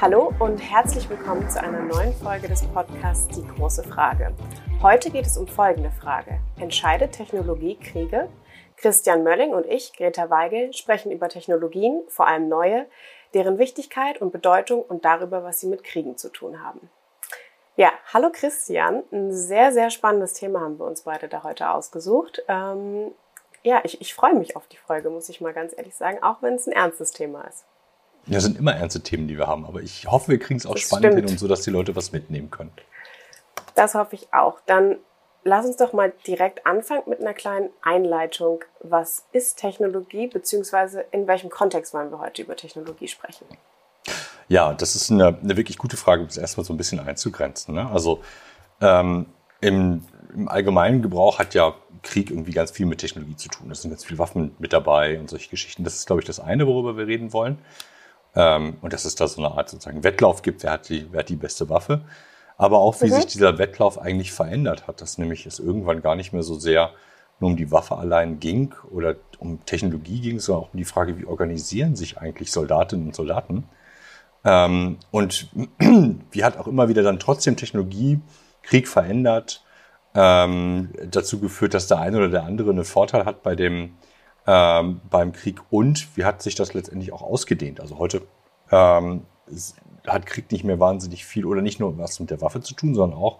Hallo und herzlich willkommen zu einer neuen Folge des Podcasts Die große Frage. Heute geht es um folgende Frage. Entscheidet Technologie Kriege? Christian Mölling und ich, Greta Weigel, sprechen über Technologien, vor allem neue, deren Wichtigkeit und Bedeutung und darüber, was sie mit Kriegen zu tun haben. Ja, hallo Christian. Ein sehr, sehr spannendes Thema haben wir uns beide da heute ausgesucht. Ähm, ja, ich, ich freue mich auf die Folge, muss ich mal ganz ehrlich sagen, auch wenn es ein ernstes Thema ist. Ja, das sind immer ernste Themen, die wir haben, aber ich hoffe, wir kriegen es auch das spannend stimmt. hin und so, dass die Leute was mitnehmen können. Das hoffe ich auch. Dann lass uns doch mal direkt anfangen mit einer kleinen Einleitung. Was ist Technologie, beziehungsweise in welchem Kontext wollen wir heute über Technologie sprechen? Ja, das ist eine, eine wirklich gute Frage, um es erstmal so ein bisschen einzugrenzen. Ne? Also ähm, im, im, allgemeinen Gebrauch hat ja Krieg irgendwie ganz viel mit Technologie zu tun. Es sind ganz viele Waffen mit dabei und solche Geschichten. Das ist, glaube ich, das eine, worüber wir reden wollen. Ähm, und dass es da so eine Art sozusagen Wettlauf gibt, wer hat die, wer hat die beste Waffe. Aber auch, wie mhm. sich dieser Wettlauf eigentlich verändert hat, dass nämlich es irgendwann gar nicht mehr so sehr nur um die Waffe allein ging oder um Technologie ging, sondern auch um die Frage, wie organisieren sich eigentlich Soldatinnen und Soldaten. Ähm, und wie hat auch immer wieder dann trotzdem Technologie Krieg verändert, ähm, dazu geführt, dass der eine oder der andere einen Vorteil hat bei dem, ähm, beim Krieg und wie hat sich das letztendlich auch ausgedehnt? Also heute ähm, hat Krieg nicht mehr wahnsinnig viel oder nicht nur was mit der Waffe zu tun, sondern auch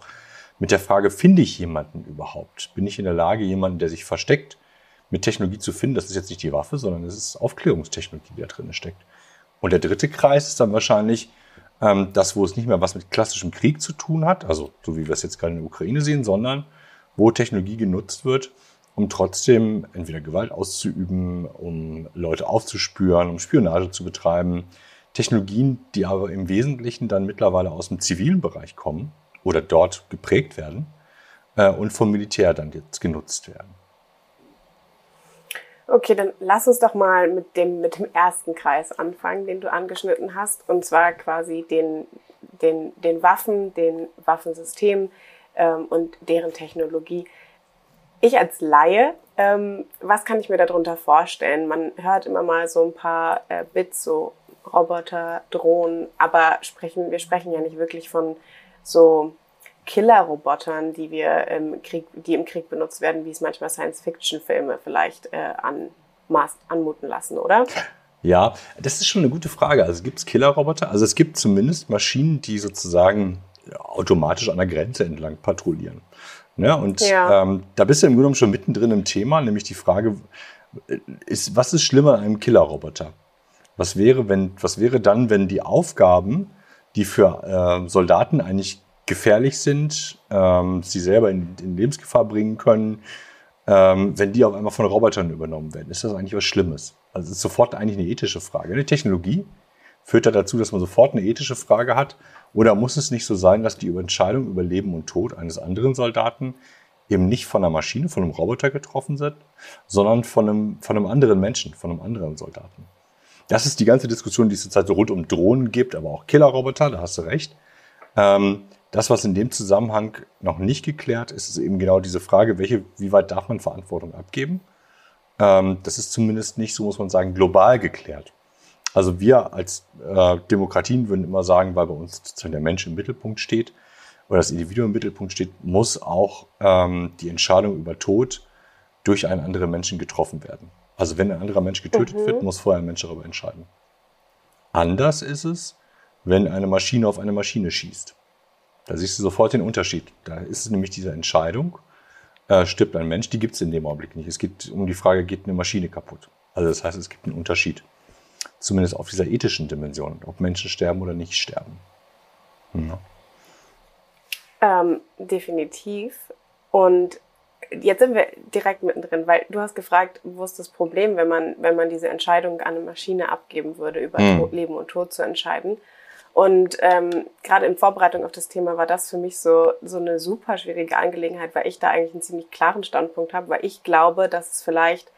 mit der Frage, finde ich jemanden überhaupt? Bin ich in der Lage, jemanden, der sich versteckt, mit Technologie zu finden? Das ist jetzt nicht die Waffe, sondern es ist Aufklärungstechnologie, die da drin steckt. Und der dritte Kreis ist dann wahrscheinlich ähm, das, wo es nicht mehr was mit klassischem Krieg zu tun hat, also so wie wir es jetzt gerade in der Ukraine sehen, sondern wo Technologie genutzt wird, um trotzdem entweder Gewalt auszuüben, um Leute aufzuspüren, um Spionage zu betreiben. Technologien, die aber im Wesentlichen dann mittlerweile aus dem zivilen Bereich kommen oder dort geprägt werden äh, und vom Militär dann jetzt genutzt werden. Okay, dann lass uns doch mal mit dem, mit dem ersten Kreis anfangen, den du angeschnitten hast, und zwar quasi den, den, den Waffen, den Waffensystemen ähm, und deren Technologie ich als Laie, ähm, was kann ich mir darunter vorstellen? Man hört immer mal so ein paar äh, Bits, so Roboter, Drohnen, aber sprechen, wir sprechen ja nicht wirklich von so Killer-Robotern, die wir im Krieg, die im Krieg benutzt werden, wie es manchmal Science-Fiction-Filme vielleicht äh, anmaß, anmuten lassen, oder? Ja, das ist schon eine gute Frage. Also gibt es Killer-Roboter? Also es gibt zumindest Maschinen, die sozusagen automatisch an der Grenze entlang patrouillieren. Ne? und ja. Ähm, da bist du im Grunde genommen schon mittendrin im Thema, nämlich die Frage, ist, was ist schlimmer an einem Killerroboter? Was wäre, wenn, was wäre dann, wenn die Aufgaben, die für äh, Soldaten eigentlich gefährlich sind, ähm, sie selber in, in, Lebensgefahr bringen können, ähm, wenn die auf einmal von Robotern übernommen werden? Ist das eigentlich was Schlimmes? Also es ist sofort eigentlich eine ethische Frage. Eine Technologie führt da dazu, dass man sofort eine ethische Frage hat oder muss es nicht so sein, dass die Entscheidung über Leben und Tod eines anderen Soldaten eben nicht von einer Maschine, von einem Roboter getroffen wird, sondern von einem, von einem anderen Menschen, von einem anderen Soldaten? Das ist die ganze Diskussion, die es zurzeit so rund um Drohnen gibt, aber auch Killerroboter, da hast du recht. Ähm, das, was in dem Zusammenhang noch nicht geklärt ist, ist eben genau diese Frage, welche, wie weit darf man Verantwortung abgeben? Ähm, das ist zumindest nicht, so muss man sagen, global geklärt. Also wir als äh, Demokratien würden immer sagen, weil bei uns der Mensch im Mittelpunkt steht oder das Individuum im Mittelpunkt steht, muss auch ähm, die Entscheidung über Tod durch einen anderen Menschen getroffen werden. Also wenn ein anderer Mensch getötet mhm. wird, muss vorher ein Mensch darüber entscheiden. Anders ist es, wenn eine Maschine auf eine Maschine schießt. Da siehst du sofort den Unterschied. Da ist es nämlich diese Entscheidung, äh, stirbt ein Mensch, die gibt es in dem Augenblick nicht. Es geht um die Frage, geht eine Maschine kaputt? Also das heißt, es gibt einen Unterschied zumindest auf dieser ethischen Dimension, ob Menschen sterben oder nicht sterben. Ja. Ähm, definitiv. Und jetzt sind wir direkt mittendrin, weil du hast gefragt, wo ist das Problem, wenn man, wenn man diese Entscheidung an eine Maschine abgeben würde, über hm. Leben und Tod zu entscheiden. Und ähm, gerade in Vorbereitung auf das Thema war das für mich so, so eine super schwierige Angelegenheit, weil ich da eigentlich einen ziemlich klaren Standpunkt habe, weil ich glaube, dass es vielleicht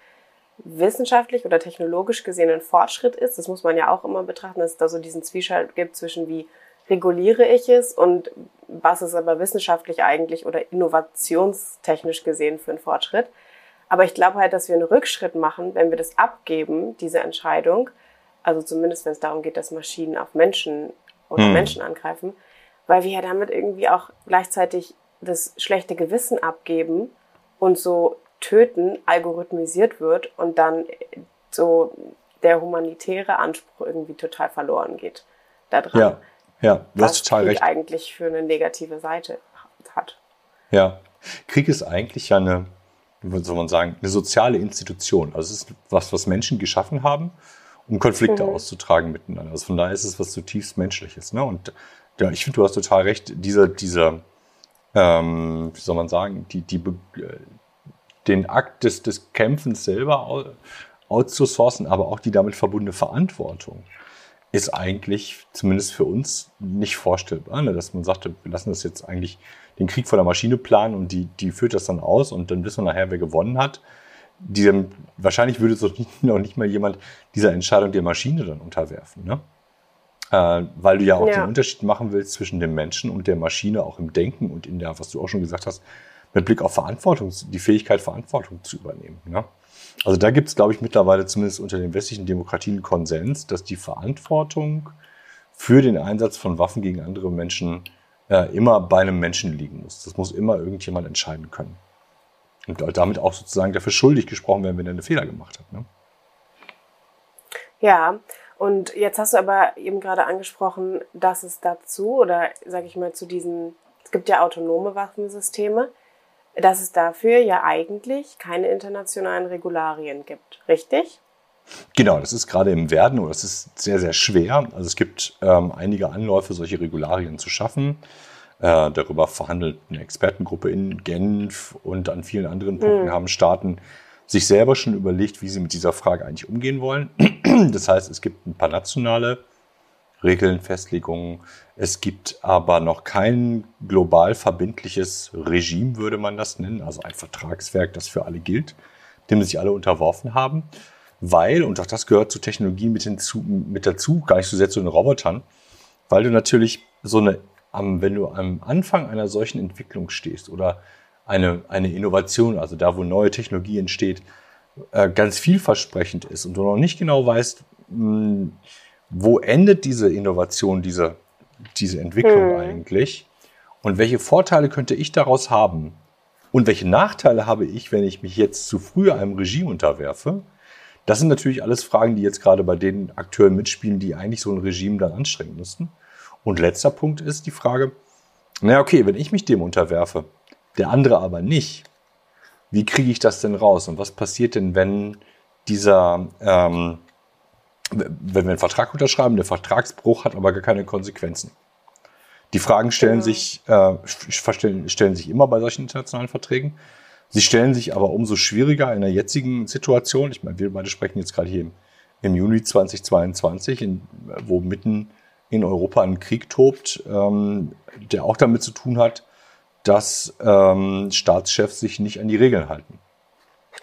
wissenschaftlich oder technologisch gesehen ein Fortschritt ist. Das muss man ja auch immer betrachten, dass es da so diesen Zwiespalt gibt zwischen wie reguliere ich es und was ist aber wissenschaftlich eigentlich oder innovationstechnisch gesehen für ein Fortschritt. Aber ich glaube halt, dass wir einen Rückschritt machen, wenn wir das abgeben, diese Entscheidung. Also zumindest, wenn es darum geht, dass Maschinen auf Menschen oder hm. Menschen angreifen, weil wir ja damit irgendwie auch gleichzeitig das schlechte Gewissen abgeben und so töten algorithmisiert wird und dann so der humanitäre Anspruch irgendwie total verloren geht da dran. Ja, ja, du hast total Krieg recht. eigentlich für eine negative Seite hat. Ja, Krieg ist eigentlich ja eine, wie soll man sagen, eine soziale Institution. Also es ist was, was Menschen geschaffen haben, um Konflikte mhm. auszutragen miteinander. Also von daher ist es was zutiefst Menschliches. Ne? Und ja, ich finde, du hast total recht, dieser, dieser, ähm, wie soll man sagen, die, die, den Akt des, des Kämpfens selber outzusourcen, aber auch die damit verbundene Verantwortung ist eigentlich zumindest für uns nicht vorstellbar, ne? dass man sagte, wir lassen das jetzt eigentlich den Krieg vor der Maschine planen und die, die führt das dann aus und dann wissen wir nachher, wer gewonnen hat. Die, wahrscheinlich würde es noch nicht mal jemand dieser Entscheidung der Maschine dann unterwerfen. Ne? Äh, weil du ja auch ja. den Unterschied machen willst zwischen dem Menschen und der Maschine, auch im Denken und in der, was du auch schon gesagt hast, mit Blick auf Verantwortung, die Fähigkeit, Verantwortung zu übernehmen. Ne? Also da gibt es, glaube ich, mittlerweile zumindest unter den westlichen Demokratien Konsens, dass die Verantwortung für den Einsatz von Waffen gegen andere Menschen äh, immer bei einem Menschen liegen muss. Das muss immer irgendjemand entscheiden können. Und damit auch sozusagen dafür schuldig gesprochen werden, wenn er einen Fehler gemacht hat. Ne? Ja, und jetzt hast du aber eben gerade angesprochen, dass es dazu oder sage ich mal zu diesen, es gibt ja autonome Waffensysteme, dass es dafür ja eigentlich keine internationalen Regularien gibt, richtig? Genau, das ist gerade im Werden oder es ist sehr, sehr schwer. Also es gibt ähm, einige Anläufe, solche Regularien zu schaffen. Äh, darüber verhandelt eine Expertengruppe in Genf und an vielen anderen Punkten hm. haben Staaten sich selber schon überlegt, wie sie mit dieser Frage eigentlich umgehen wollen. Das heißt, es gibt ein paar nationale Regeln, Festlegungen. Es gibt aber noch kein global verbindliches Regime, würde man das nennen, also ein Vertragswerk, das für alle gilt, dem sich alle unterworfen haben, weil, und auch das gehört zur Technologie mit, hinzu, mit dazu, gar nicht so sehr zu den Robotern, weil du natürlich so eine, wenn du am Anfang einer solchen Entwicklung stehst oder eine, eine Innovation, also da, wo neue Technologie entsteht, äh, ganz vielversprechend ist und du noch nicht genau weißt, hm, wo endet diese Innovation, diese, diese Entwicklung hm. eigentlich? Und welche Vorteile könnte ich daraus haben? Und welche Nachteile habe ich, wenn ich mich jetzt zu früh einem Regime unterwerfe? Das sind natürlich alles Fragen, die jetzt gerade bei den Akteuren mitspielen, die eigentlich so ein Regime dann anstrengen müssten. Und letzter Punkt ist die Frage, naja, okay, wenn ich mich dem unterwerfe, der andere aber nicht, wie kriege ich das denn raus? Und was passiert denn, wenn dieser, ähm, wenn wir einen Vertrag unterschreiben, der Vertragsbruch hat aber gar keine Konsequenzen. Die Fragen stellen genau. sich, äh, stellen, stellen sich immer bei solchen internationalen Verträgen. Sie stellen sich aber umso schwieriger in der jetzigen Situation. Ich meine, wir beide sprechen jetzt gerade hier im, im Juni 2022, in, wo mitten in Europa ein Krieg tobt, ähm, der auch damit zu tun hat, dass ähm, Staatschefs sich nicht an die Regeln halten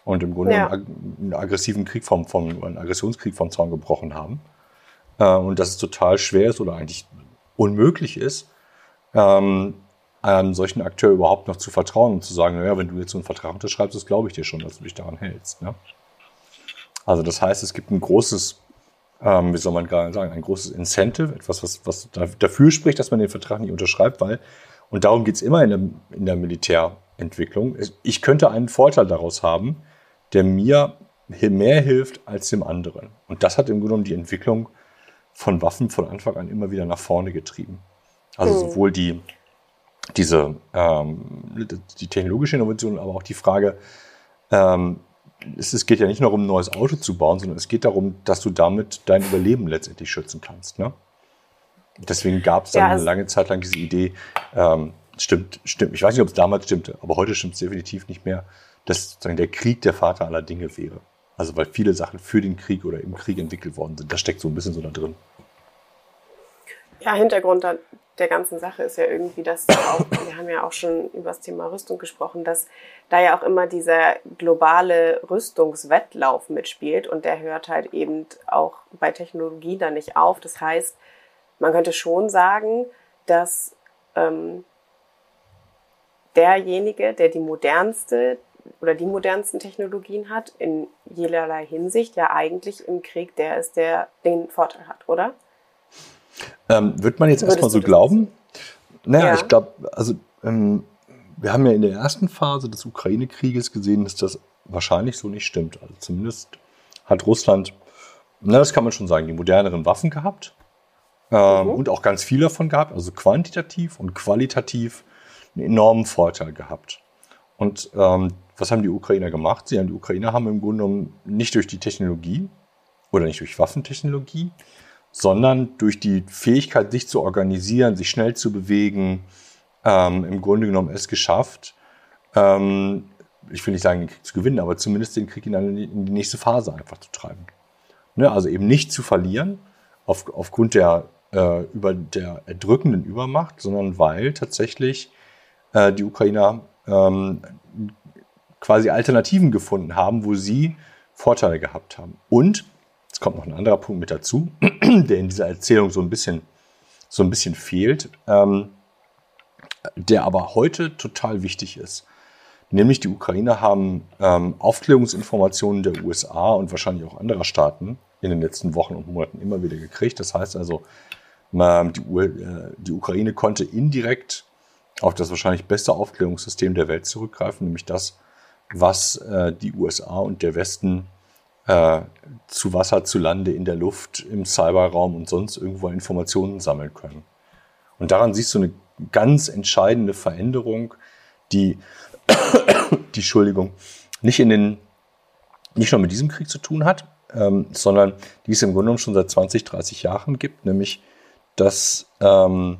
und im Grunde ja. einen, aggressiven Krieg vom, vom, einen Aggressionskrieg vom Zaun gebrochen haben. Äh, und dass es total schwer ist oder eigentlich unmöglich ist, ähm, einem solchen Akteur überhaupt noch zu vertrauen und zu sagen, naja, wenn du jetzt so einen Vertrag unterschreibst, das glaube ich dir schon, dass du dich daran hältst. Ne? Also das heißt, es gibt ein großes, ähm, wie soll man gerade sagen, ein großes Incentive, etwas, was, was dafür spricht, dass man den Vertrag nicht unterschreibt, weil, und darum geht es immer in der, in der Militärentwicklung, ich könnte einen Vorteil daraus haben, der mir mehr hilft als dem anderen. Und das hat im Grunde genommen die Entwicklung von Waffen von Anfang an immer wieder nach vorne getrieben. Also mhm. sowohl die, diese, ähm, die technologische Innovation, aber auch die Frage, ähm, es, es, geht ja nicht nur um ein neues Auto zu bauen, sondern es geht darum, dass du damit dein Überleben letztendlich schützen kannst. Ne? Deswegen gab es dann ja, eine lange Zeit lang diese Idee, ähm, stimmt, stimmt, ich weiß nicht, ob es damals stimmte, aber heute stimmt es definitiv nicht mehr, dass sozusagen der Krieg der Vater aller Dinge wäre. Also weil viele Sachen für den Krieg oder im Krieg entwickelt worden sind. Das steckt so ein bisschen so da drin. Ja, Hintergrund der ganzen Sache ist ja irgendwie, dass auch, wir haben ja auch schon über das Thema Rüstung gesprochen, dass da ja auch immer dieser globale Rüstungswettlauf mitspielt und der hört halt eben auch bei Technologie da nicht auf. Das heißt, man könnte schon sagen, dass ähm, derjenige, der die modernste oder die modernsten Technologien hat, in jederlei Hinsicht ja eigentlich im Krieg der ist, der den Vorteil hat, oder? Ähm, wird man jetzt erstmal so glauben? Naja, ja. ich glaube, also ähm, wir haben ja in der ersten Phase des Ukraine-Krieges gesehen, dass das wahrscheinlich so nicht stimmt. Also zumindest hat Russland, na, das kann man schon sagen, die moderneren Waffen gehabt ähm, mhm. und auch ganz viel davon gehabt, also quantitativ und qualitativ einen enormen Vorteil gehabt. Und ähm, was haben die Ukrainer gemacht? Sie haben die Ukrainer haben im Grunde genommen nicht durch die Technologie oder nicht durch Waffentechnologie, sondern durch die Fähigkeit, sich zu organisieren, sich schnell zu bewegen, ähm, im Grunde genommen es geschafft, ähm, ich will nicht sagen, den Krieg zu gewinnen, aber zumindest den Krieg in, eine, in die nächste Phase einfach zu treiben. Ne? Also eben nicht zu verlieren auf, aufgrund der, äh, über der erdrückenden Übermacht, sondern weil tatsächlich äh, die Ukrainer ähm, quasi Alternativen gefunden haben, wo sie Vorteile gehabt haben. Und es kommt noch ein anderer Punkt mit dazu, der in dieser Erzählung so ein bisschen, so ein bisschen fehlt, ähm, der aber heute total wichtig ist. Nämlich die Ukrainer haben ähm, Aufklärungsinformationen der USA und wahrscheinlich auch anderer Staaten in den letzten Wochen und Monaten immer wieder gekriegt. Das heißt also, ähm, die, äh, die Ukraine konnte indirekt auf das wahrscheinlich beste Aufklärungssystem der Welt zurückgreifen, nämlich das, was äh, die USA und der Westen äh, zu Wasser, zu Lande, in der Luft, im Cyberraum und sonst irgendwo Informationen sammeln können. Und daran siehst du eine ganz entscheidende Veränderung, die, die Entschuldigung, nicht in den, nicht nur mit diesem Krieg zu tun hat, ähm, sondern die es im Grunde genommen schon seit 20, 30 Jahren gibt, nämlich dass ähm,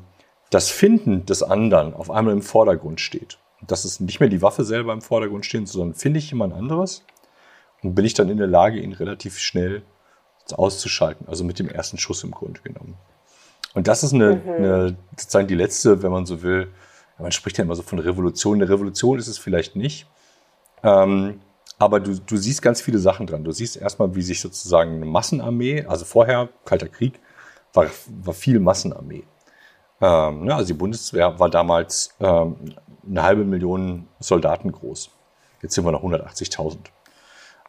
das Finden des anderen auf einmal im Vordergrund steht. Dass es nicht mehr die Waffe selber im Vordergrund steht, sondern finde ich jemand anderes und bin ich dann in der Lage, ihn relativ schnell auszuschalten. Also mit dem ersten Schuss im Grunde genommen. Und das ist eine, mhm. eine, sozusagen die letzte, wenn man so will, man spricht ja immer so von Revolution. Eine Revolution ist es vielleicht nicht. Ähm, aber du, du siehst ganz viele Sachen dran. Du siehst erstmal, wie sich sozusagen eine Massenarmee, also vorher, Kalter Krieg, war, war viel Massenarmee. Ähm, ne, also die Bundeswehr war damals ähm, eine halbe Million Soldaten groß. Jetzt sind wir noch 180.000.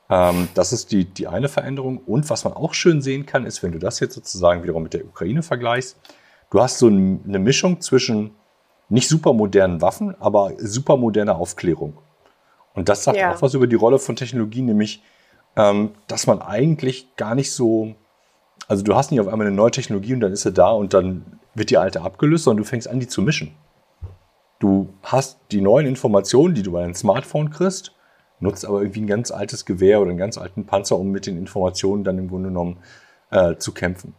Ähm, das ist die, die eine Veränderung. Und was man auch schön sehen kann, ist, wenn du das jetzt sozusagen wiederum mit der Ukraine vergleichst, du hast so eine Mischung zwischen nicht super modernen Waffen, aber super moderner Aufklärung. Und das sagt ja. auch was über die Rolle von Technologie, nämlich, ähm, dass man eigentlich gar nicht so, also du hast nicht auf einmal eine neue Technologie und dann ist sie da und dann wird die alte abgelöst, sondern du fängst an, die zu mischen. Du hast die neuen Informationen, die du bei deinem Smartphone kriegst, nutzt aber irgendwie ein ganz altes Gewehr oder einen ganz alten Panzer, um mit den Informationen dann im Grunde genommen äh, zu kämpfen.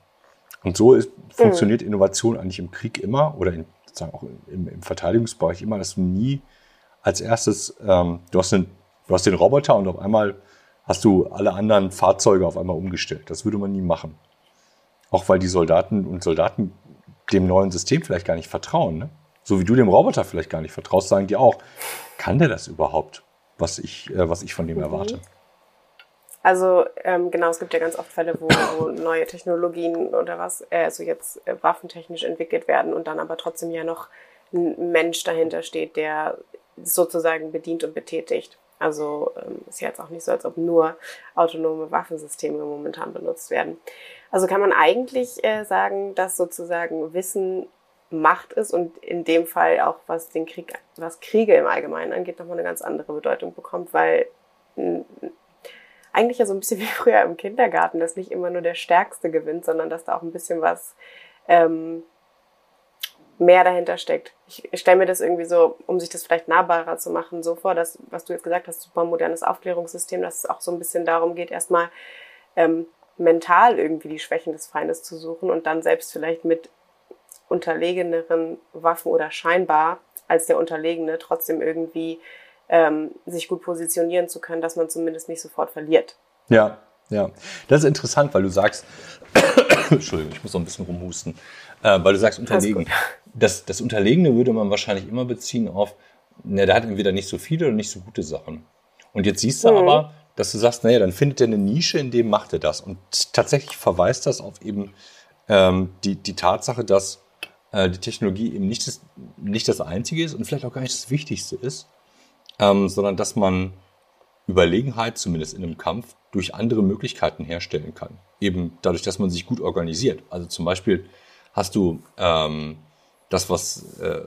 Und so ist, funktioniert mhm. Innovation eigentlich im Krieg immer oder in, sozusagen auch im, im, Verteidigungsbereich immer, dass du nie als erstes, ähm, du, hast den, du hast den Roboter und auf einmal hast du alle anderen Fahrzeuge auf einmal umgestellt. Das würde man nie machen. Auch weil die Soldaten und Soldaten dem neuen System vielleicht gar nicht vertrauen. Ne? So wie du dem Roboter vielleicht gar nicht vertraust, sagen die auch, kann der das überhaupt? was ich, äh, was ich von dem mhm. erwarte. Also ähm, genau, es gibt ja ganz oft Fälle, wo, wo neue Technologien oder was, äh, also jetzt äh, waffentechnisch entwickelt werden und dann aber trotzdem ja noch ein Mensch dahinter steht, der sozusagen bedient und betätigt. Also ähm, ist ja jetzt auch nicht so, als ob nur autonome Waffensysteme momentan benutzt werden. Also kann man eigentlich äh, sagen, dass sozusagen Wissen Macht ist und in dem Fall auch was den Krieg, was Kriege im Allgemeinen angeht, nochmal eine ganz andere Bedeutung bekommt, weil eigentlich ja so ein bisschen wie früher im Kindergarten, dass nicht immer nur der Stärkste gewinnt, sondern dass da auch ein bisschen was ähm, mehr dahinter steckt. Ich, stelle mir das irgendwie so, um sich das vielleicht nahbarer zu machen, so vor, dass, was du jetzt gesagt hast, super modernes Aufklärungssystem, dass es auch so ein bisschen darum geht, erstmal ähm, mental irgendwie die Schwächen des Feindes zu suchen und dann selbst vielleicht mit unterlegeneren Waffen oder scheinbar als der Unterlegene trotzdem irgendwie ähm, sich gut positionieren zu können, dass man zumindest nicht sofort verliert. Ja, ja. Das ist interessant, weil du sagst, Entschuldigung, ich muss noch ein bisschen rumhusten, äh, weil du sagst unterlegen. Das, das Unterlegene würde man wahrscheinlich immer beziehen auf, ne, der hat entweder nicht so viele oder nicht so gute Sachen. Und jetzt siehst du mhm. aber, dass du sagst, naja, dann findet er eine Nische, in dem macht er das. Und tatsächlich verweist das auf eben ähm, die, die Tatsache, dass äh, die Technologie eben nicht das, nicht das Einzige ist und vielleicht auch gar nicht das Wichtigste ist, ähm, sondern dass man Überlegenheit, zumindest in einem Kampf, durch andere Möglichkeiten herstellen kann. Eben dadurch, dass man sich gut organisiert. Also zum Beispiel hast du ähm, das, was, äh,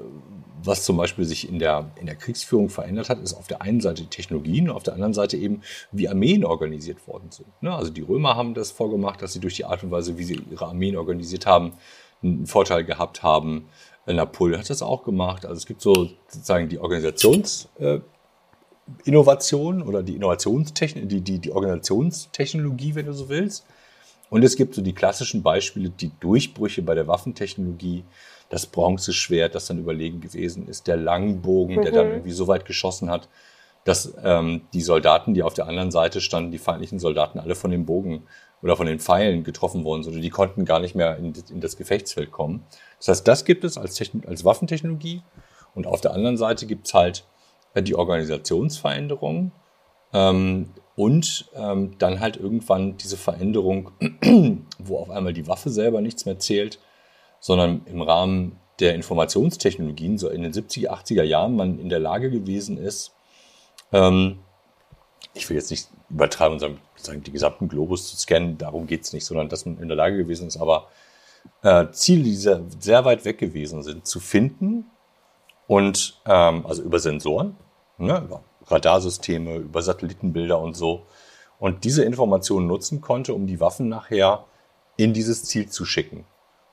was zum Beispiel sich in der, in der Kriegsführung verändert hat, ist auf der einen Seite die Technologien, auf der anderen Seite eben, wie Armeen organisiert worden sind. Ne? Also die Römer haben das vorgemacht, dass sie durch die Art und Weise, wie sie ihre Armeen organisiert haben, einen Vorteil gehabt haben. Napoleon hat das auch gemacht. Also es gibt so sozusagen die Organisationsinnovation äh, oder die Innovationstechnik, die, die, die Organisationstechnologie, wenn du so willst. Und es gibt so die klassischen Beispiele, die Durchbrüche bei der Waffentechnologie, das Bronzeschwert, das dann überlegen gewesen ist, der Langbogen, mhm. der dann mhm. irgendwie so weit geschossen hat, dass ähm, die Soldaten, die auf der anderen Seite standen, die feindlichen Soldaten, alle von dem Bogen oder von den Pfeilen getroffen worden sind. Die konnten gar nicht mehr in, in das Gefechtsfeld kommen. Das heißt, das gibt es als, Techn als Waffentechnologie. Und auf der anderen Seite gibt es halt äh, die Organisationsveränderung ähm, und ähm, dann halt irgendwann diese Veränderung, wo auf einmal die Waffe selber nichts mehr zählt, sondern im Rahmen der Informationstechnologien, so in den 70er, 80er Jahren, man in der Lage gewesen ist, ähm, ich will jetzt nicht übertreiben und sagen, sagen die gesamten Globus zu scannen, darum geht's nicht, sondern dass man in der Lage gewesen ist, aber äh, Ziele, die sehr, sehr weit weg gewesen sind, zu finden und ähm, also über Sensoren, ne, über Radarsysteme, über Satellitenbilder und so und diese Informationen nutzen konnte, um die Waffen nachher in dieses Ziel zu schicken.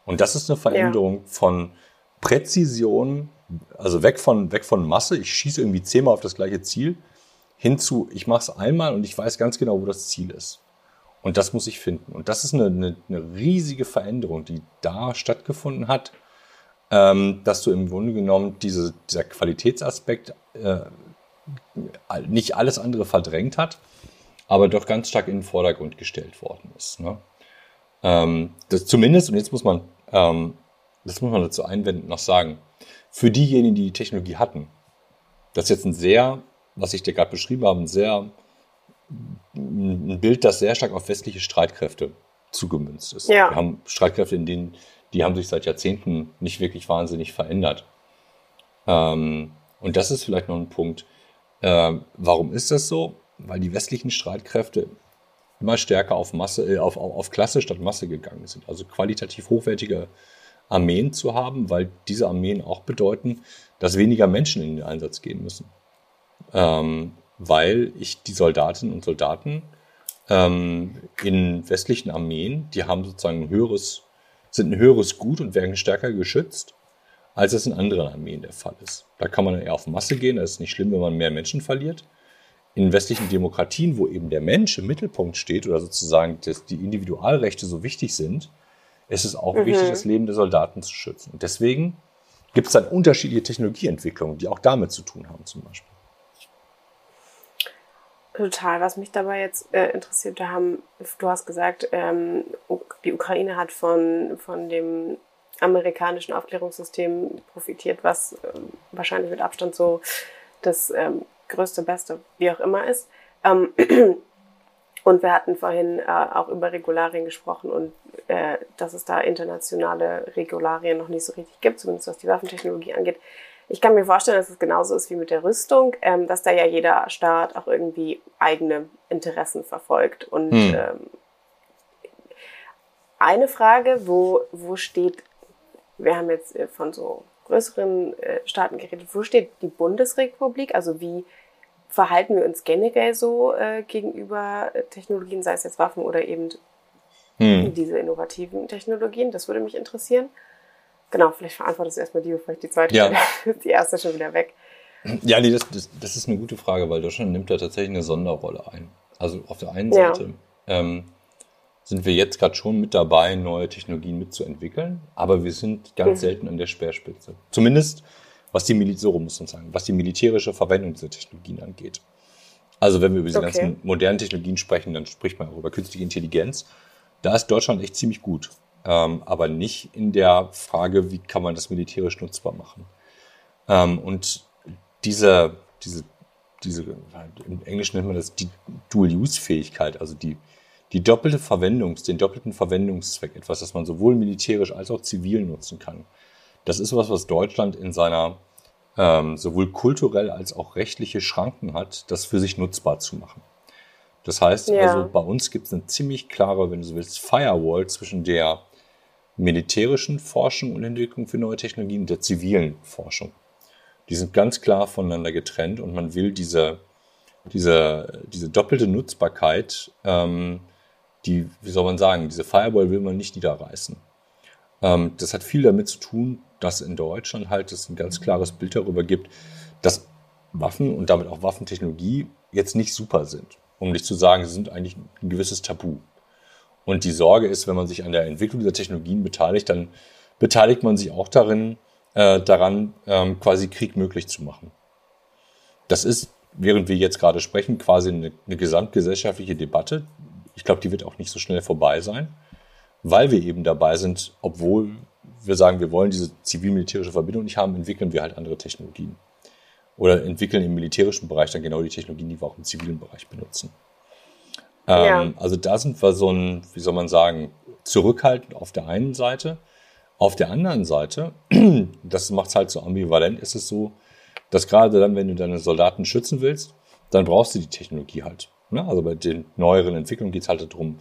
Und das ist eine Veränderung ja. von Präzision, also weg von, weg von Masse, ich schieße irgendwie zehnmal auf das gleiche Ziel, hinzu, ich mache es einmal und ich weiß ganz genau, wo das Ziel ist. Und das muss ich finden. Und das ist eine, eine, eine riesige Veränderung, die da stattgefunden hat, ähm, dass du im Grunde genommen diese, dieser Qualitätsaspekt äh, nicht alles andere verdrängt hat, aber doch ganz stark in den Vordergrund gestellt worden ist. Ne? Ähm, das zumindest, und jetzt muss man, ähm, das muss man dazu einwenden, noch sagen, für diejenigen, die die Technologie hatten, das ist jetzt ein sehr was ich dir gerade beschrieben habe, ein sehr ein Bild, das sehr stark auf westliche Streitkräfte zugemünzt ist. Ja. Wir haben Streitkräfte, in denen die haben sich seit Jahrzehnten nicht wirklich wahnsinnig verändert. Ähm, und das ist vielleicht noch ein Punkt. Äh, warum ist das so? Weil die westlichen Streitkräfte immer stärker auf Masse, äh, auf, auf Klasse statt Masse gegangen sind. Also qualitativ hochwertige Armeen zu haben, weil diese Armeen auch bedeuten, dass weniger Menschen in den Einsatz gehen müssen ähm, weil ich die Soldatinnen und Soldaten ähm, in westlichen Armeen, die haben sozusagen ein höheres, sind ein höheres Gut und werden stärker geschützt, als es in anderen Armeen der Fall ist. Da kann man eher auf Masse gehen, das ist nicht schlimm, wenn man mehr Menschen verliert. In westlichen Demokratien, wo eben der Mensch im Mittelpunkt steht oder sozusagen dass die Individualrechte so wichtig sind, ist es auch mhm. wichtig, das Leben der Soldaten zu schützen. Und deswegen gibt es dann unterschiedliche Technologieentwicklungen, die auch damit zu tun haben zum Beispiel. Total. Was mich dabei jetzt äh, interessiert, da haben, du hast gesagt, ähm, die Ukraine hat von, von dem amerikanischen Aufklärungssystem profitiert, was äh, wahrscheinlich mit Abstand so das ähm, größte, beste, wie auch immer ist. Ähm, und wir hatten vorhin äh, auch über Regularien gesprochen und äh, dass es da internationale Regularien noch nicht so richtig gibt, zumindest was die Waffentechnologie angeht. Ich kann mir vorstellen, dass es genauso ist wie mit der Rüstung, ähm, dass da ja jeder Staat auch irgendwie eigene Interessen verfolgt. Und hm. ähm, eine Frage, wo, wo steht, wir haben jetzt äh, von so größeren äh, Staaten geredet, wo steht die Bundesrepublik? Also wie verhalten wir uns generell so äh, gegenüber Technologien, sei es jetzt Waffen oder eben hm. diese innovativen Technologien? Das würde mich interessieren. Genau, vielleicht verantwortest du erstmal die, bevor ich die zweite ja. Die erste schon wieder weg. Ja, nee, das, das, das, ist eine gute Frage, weil Deutschland nimmt da tatsächlich eine Sonderrolle ein. Also auf der einen Seite ja. ähm, sind wir jetzt gerade schon mit dabei, neue Technologien mitzuentwickeln, aber wir sind ganz mhm. selten an der Speerspitze. Zumindest was die Mil so muss man sagen, was die militärische Verwendung dieser Technologien angeht. Also wenn wir über diese okay. ganzen modernen Technologien sprechen, dann spricht man auch über künstliche Intelligenz. Da ist Deutschland echt ziemlich gut ähm, aber nicht in der Frage, wie kann man das militärisch nutzbar machen. Ähm, und diese, diese, diese, im Englischen nennt man das die Dual-Use-Fähigkeit, also die, die doppelte Verwendungs, den doppelten Verwendungszweck, etwas, das man sowohl militärisch als auch zivil nutzen kann. Das ist was, was Deutschland in seiner ähm, sowohl kulturell als auch rechtliche Schranken hat, das für sich nutzbar zu machen. Das heißt ja. also, bei uns gibt es eine ziemlich klare, wenn du so willst, Firewall zwischen der militärischen Forschung und Entwicklung für neue Technologien und der zivilen Forschung. Die sind ganz klar voneinander getrennt und man will diese, diese, diese doppelte Nutzbarkeit, ähm, die, wie soll man sagen, diese Firewall will man nicht niederreißen. Ähm, das hat viel damit zu tun, dass in Deutschland halt es ein ganz klares Bild darüber gibt, dass Waffen und damit auch Waffentechnologie jetzt nicht super sind. Um nicht zu sagen, sie sind eigentlich ein gewisses Tabu. Und die Sorge ist, wenn man sich an der Entwicklung dieser Technologien beteiligt, dann beteiligt man sich auch darin, äh, daran, ähm, quasi Krieg möglich zu machen. Das ist, während wir jetzt gerade sprechen, quasi eine, eine gesamtgesellschaftliche Debatte. Ich glaube, die wird auch nicht so schnell vorbei sein, weil wir eben dabei sind, obwohl wir sagen, wir wollen diese zivil-militärische Verbindung nicht haben, entwickeln wir halt andere Technologien. Oder entwickeln im militärischen Bereich dann genau die Technologien, die wir auch im zivilen Bereich benutzen. Ähm, ja. Also da sind wir so ein, wie soll man sagen, zurückhaltend auf der einen Seite. Auf der anderen Seite, das macht es halt so ambivalent, ist es so, dass gerade dann, wenn du deine Soldaten schützen willst, dann brauchst du die Technologie halt. Ne? Also bei den neueren Entwicklungen geht es halt darum,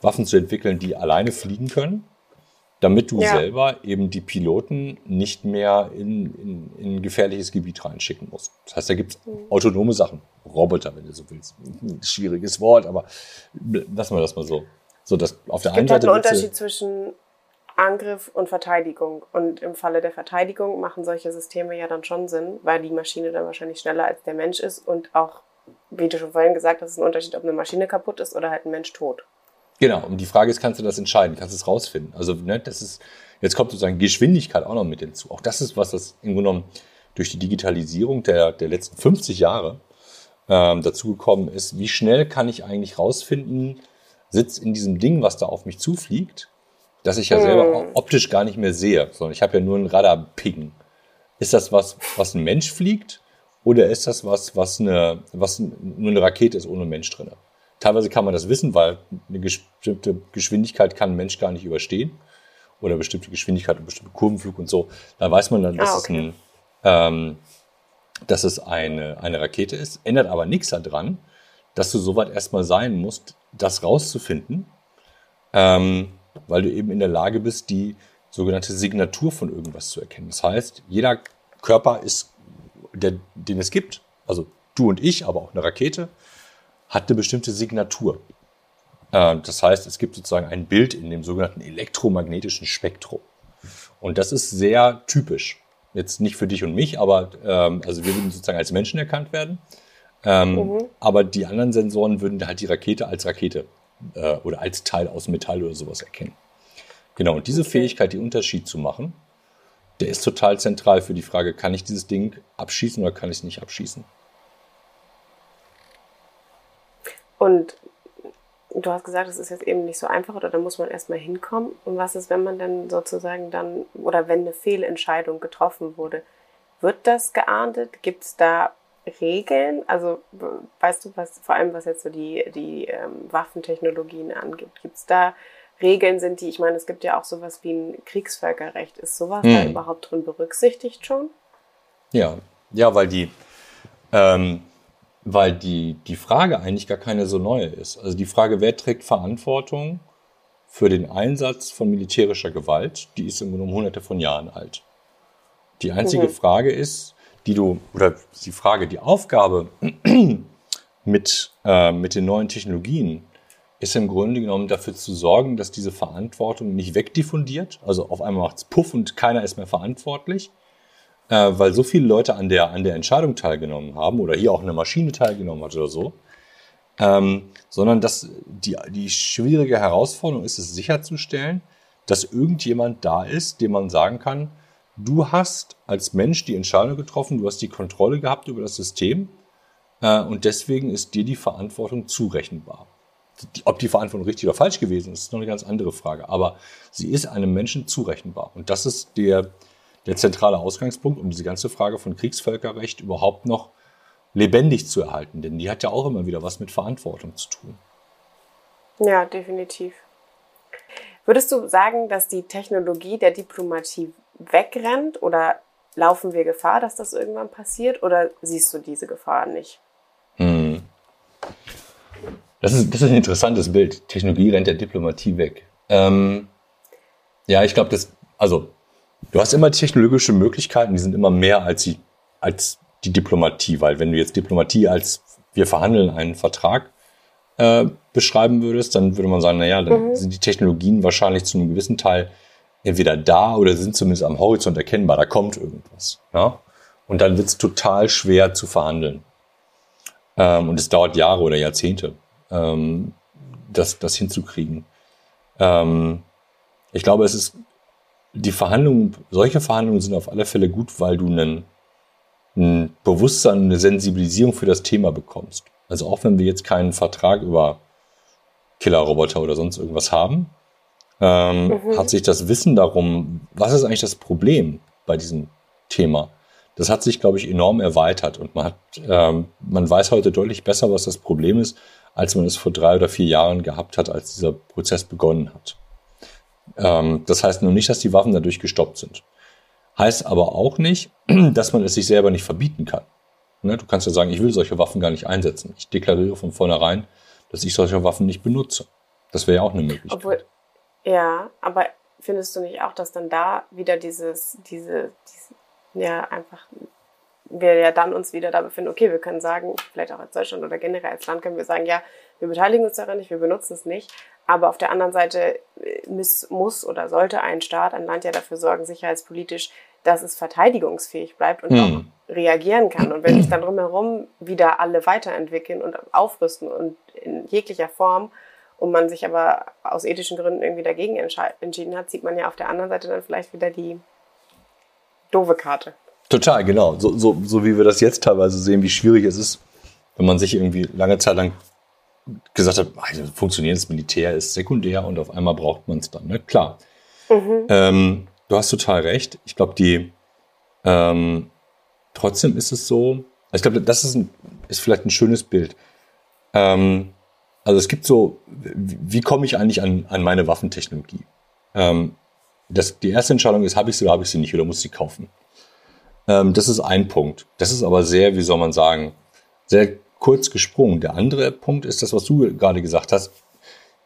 Waffen zu entwickeln, die alleine fliegen können damit du ja. selber eben die Piloten nicht mehr in, in, in ein gefährliches Gebiet reinschicken musst. Das heißt, da gibt es mhm. autonome Sachen, Roboter, wenn du so willst. Schwieriges Wort, aber lassen wir das mal so. So, dass auf der es einen gibt Seite halt einen Unterschied zwischen Angriff und Verteidigung. Und im Falle der Verteidigung machen solche Systeme ja dann schon Sinn, weil die Maschine dann wahrscheinlich schneller als der Mensch ist und auch, wie du schon vorhin gesagt hast, ist ein Unterschied, ob eine Maschine kaputt ist oder halt ein Mensch tot. Genau, und die Frage ist, kannst du das entscheiden, kannst du es rausfinden? Also, ne, das ist, jetzt kommt sozusagen Geschwindigkeit auch noch mit hinzu. Auch das ist was, das im Grunde genommen durch die Digitalisierung der, der letzten 50 Jahre ähm, dazugekommen ist. Wie schnell kann ich eigentlich rausfinden, sitzt in diesem Ding, was da auf mich zufliegt, dass ich ja selber hm. optisch gar nicht mehr sehe, sondern ich habe ja nur einen Radar-Ping. Ist das was, was ein Mensch fliegt? Oder ist das was, was, eine, was nur eine Rakete ist ohne Mensch drinne? Teilweise kann man das wissen, weil eine bestimmte Geschwindigkeit kann ein Mensch gar nicht überstehen. Oder bestimmte Geschwindigkeit und bestimmte Kurvenflug und so. Da weiß man dann, dass, ah, okay. es, ein, ähm, dass es eine, eine Rakete ist. Ändert aber nichts daran, dass du soweit erstmal sein musst, das rauszufinden, ähm, weil du eben in der Lage bist, die sogenannte Signatur von irgendwas zu erkennen. Das heißt, jeder Körper ist, der, den es gibt, also du und ich, aber auch eine Rakete, hat eine bestimmte Signatur. Ähm, das heißt, es gibt sozusagen ein Bild in dem sogenannten elektromagnetischen Spektrum. Und das ist sehr typisch. Jetzt nicht für dich und mich, aber ähm, also wir würden sozusagen als Menschen erkannt werden. Ähm, mhm. Aber die anderen Sensoren würden halt die Rakete als Rakete äh, oder als Teil aus Metall oder sowas erkennen. Genau, und diese okay. Fähigkeit, die Unterschied zu machen, der ist total zentral für die Frage, kann ich dieses Ding abschießen oder kann ich es nicht abschießen? Und du hast gesagt, es ist jetzt eben nicht so einfach oder da muss man erstmal hinkommen. Und was ist, wenn man dann sozusagen dann, oder wenn eine Fehlentscheidung getroffen wurde? Wird das geahndet? Gibt es da Regeln? Also weißt du, was vor allem was jetzt so die, die ähm, Waffentechnologien angeht, gibt es da Regeln sind, die, ich meine, es gibt ja auch sowas wie ein Kriegsvölkerrecht. Ist sowas hm. da überhaupt drin berücksichtigt schon? Ja, ja, weil die ähm, weil die, die Frage eigentlich gar keine so neue ist. Also die Frage, wer trägt Verantwortung für den Einsatz von militärischer Gewalt, die ist im Grunde hunderte von Jahren alt. Die einzige mhm. Frage ist, die du, oder die Frage, die Aufgabe mit, äh, mit den neuen Technologien ist im Grunde genommen dafür zu sorgen, dass diese Verantwortung nicht wegdiffundiert. Also auf einmal macht es Puff und keiner ist mehr verantwortlich, äh, weil so viele Leute an der, an der Entscheidung teilgenommen haben oder hier auch eine Maschine teilgenommen hat oder so. Ähm, sondern dass die, die schwierige Herausforderung ist es sicherzustellen, dass irgendjemand da ist, dem man sagen kann, du hast als Mensch die Entscheidung getroffen, du hast die Kontrolle gehabt über das System äh, und deswegen ist dir die Verantwortung zurechenbar. Ob die Verantwortung richtig oder falsch gewesen ist, ist noch eine ganz andere Frage. Aber sie ist einem Menschen zurechenbar. Und das ist der, der zentrale Ausgangspunkt, um diese ganze Frage von Kriegsvölkerrecht überhaupt noch lebendig zu erhalten. Denn die hat ja auch immer wieder was mit Verantwortung zu tun. Ja, definitiv. Würdest du sagen, dass die Technologie der Diplomatie wegrennt oder laufen wir Gefahr, dass das irgendwann passiert oder siehst du diese Gefahr nicht? Das, ist, das ist ein interessantes Bild. Technologie rennt der Diplomatie weg. Ähm, Ja, ich glaube, das, also, du hast immer technologische Möglichkeiten, die sind immer mehr als die, als die Diplomatie, weil wenn du jetzt Diplomatie als wir verhandeln einen Vertrag äh, beschreiben würdest, dann würde man sagen, naja, dann mhm. sind die Technologien wahrscheinlich zu einem gewissen Teil entweder da oder sind zumindest am Horizont erkennbar, da kommt irgendwas. Ja? Und dann wird es total schwer zu verhandeln. Ähm, und es dauert Jahre oder Jahrzehnte, ähm, das, das hinzukriegen. Ähm, ich glaube, es ist, die Verhandlungen, solche Verhandlungen sind auf alle Fälle gut, weil du einen, ein Bewusstsein, eine Sensibilisierung für das Thema bekommst. Also auch wenn wir jetzt keinen Vertrag über Killerroboter oder sonst irgendwas haben, ähm, mhm. hat sich das Wissen darum, was ist eigentlich das Problem bei diesem Thema, das hat sich, glaube ich, enorm erweitert und man hat, ähm, man weiß heute deutlich besser, was das Problem ist, als man es vor drei oder vier Jahren gehabt hat, als dieser Prozess begonnen hat. Ähm, das heißt nur nicht, dass die Waffen dadurch gestoppt sind. Heißt aber auch nicht, dass man es sich selber nicht verbieten kann. Ne? Du kannst ja sagen, ich will solche Waffen gar nicht einsetzen. Ich deklariere von vornherein, dass ich solche Waffen nicht benutze. Das wäre ja auch eine Möglichkeit. Obwohl, ja, aber findest du nicht auch, dass dann da wieder dieses, diese, diese ja einfach wir ja dann uns wieder da befinden, okay, wir können sagen, vielleicht auch als Deutschland oder generell als Land können wir sagen, ja, wir beteiligen uns daran nicht, wir benutzen es nicht. Aber auf der anderen Seite äh, muss, muss oder sollte ein Staat, ein Land ja dafür sorgen, sicherheitspolitisch, dass es verteidigungsfähig bleibt und hm. auch reagieren kann. Und wenn sich dann drumherum wieder alle weiterentwickeln und aufrüsten und in jeglicher Form und man sich aber aus ethischen Gründen irgendwie dagegen entschieden hat, sieht man ja auf der anderen Seite dann vielleicht wieder die doofe Karte. Total, genau. So, so, so wie wir das jetzt teilweise sehen, wie schwierig es ist, wenn man sich irgendwie lange Zeit lang gesagt hat, also funktionierendes Militär ist sekundär und auf einmal braucht man es dann. Ne? Klar. Mhm. Ähm, du hast total recht. Ich glaube, die ähm, trotzdem ist es so. Ich glaube, das ist, ein, ist vielleicht ein schönes Bild. Ähm, also es gibt so, wie, wie komme ich eigentlich an, an meine Waffentechnologie? Ähm, das, die erste Entscheidung ist, habe ich sie oder habe ich sie nicht oder muss ich sie kaufen. Ähm, das ist ein Punkt. Das ist aber sehr, wie soll man sagen, sehr kurz gesprungen. Der andere Punkt ist das, was du gerade gesagt hast.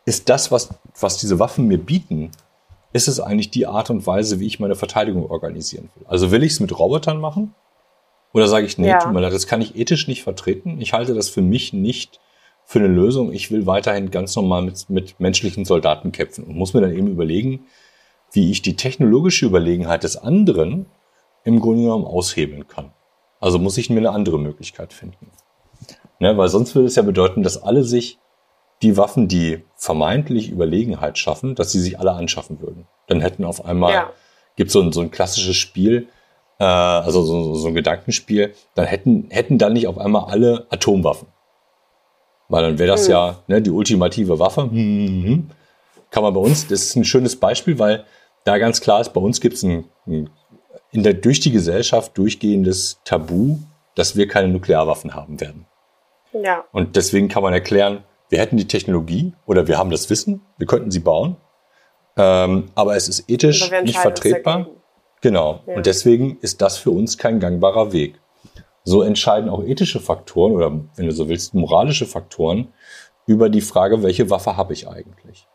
Ist das, was, was diese Waffen mir bieten, ist es eigentlich die Art und Weise, wie ich meine Verteidigung organisieren will? Also will ich es mit Robotern machen? Oder sage ich, nee, ja. tut mir leid, das kann ich ethisch nicht vertreten. Ich halte das für mich nicht für eine Lösung. Ich will weiterhin ganz normal mit, mit menschlichen Soldaten kämpfen und muss mir dann eben überlegen, wie ich die technologische Überlegenheit des anderen im Grunde genommen aushebeln kann. Also muss ich mir eine andere Möglichkeit finden. Ne, weil sonst würde es ja bedeuten, dass alle sich die Waffen, die vermeintlich Überlegenheit schaffen, dass sie sich alle anschaffen würden. Dann hätten auf einmal, ja. gibt so ein, so ein klassisches Spiel, äh, also so, so ein Gedankenspiel, dann hätten, hätten dann nicht auf einmal alle Atomwaffen. Weil dann wäre das hm. ja ne, die ultimative Waffe. Hm, kann man bei uns, das ist ein schönes Beispiel, weil da ganz klar ist, bei uns gibt es ein, ein, in der, durch die Gesellschaft durchgehendes Tabu, dass wir keine Nuklearwaffen haben werden. Ja. Und deswegen kann man erklären, wir hätten die Technologie oder wir haben das Wissen, wir könnten sie bauen, ähm, aber es ist ethisch nicht vertretbar. Genau. Ja. Und deswegen ist das für uns kein gangbarer Weg. So entscheiden auch ethische Faktoren oder, wenn du so willst, moralische Faktoren über die Frage, welche Waffe habe ich eigentlich.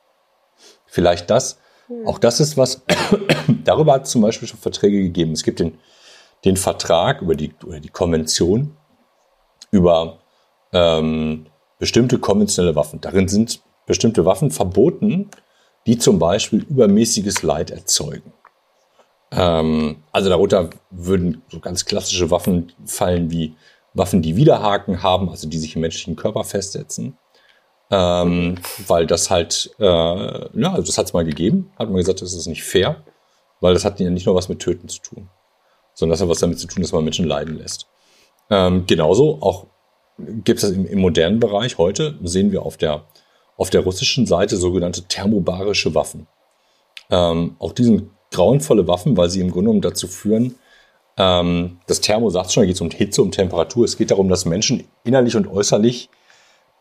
Vielleicht das, Auch das ist was, darüber hat es zum Beispiel schon Verträge gegeben. Es gibt den, den Vertrag über die, oder die Konvention über ähm, bestimmte konventionelle Waffen. Darin sind bestimmte Waffen verboten, die zum Beispiel übermäßiges Leid erzeugen. Ähm, also darunter würden so ganz klassische Waffen fallen wie Waffen, die Widerhaken haben, also die sich im menschlichen Körper festsetzen ähm, weil das halt, äh, ja, also das hat es mal gegeben, hat man gesagt, das ist nicht fair, weil das hat ja nicht nur was mit Töten zu tun, sondern das hat was damit zu tun, dass man Menschen leiden lässt. Ähm, genauso auch gibt es das im, im, modernen Bereich heute, sehen wir auf der, auf der russischen Seite sogenannte thermobarische Waffen. Ähm, auch die sind grauenvolle Waffen, weil sie im Grunde genommen dazu führen, ähm, das Thermo sagt schon, da geht es um Hitze, um Temperatur. Es geht darum, dass Menschen innerlich und äußerlich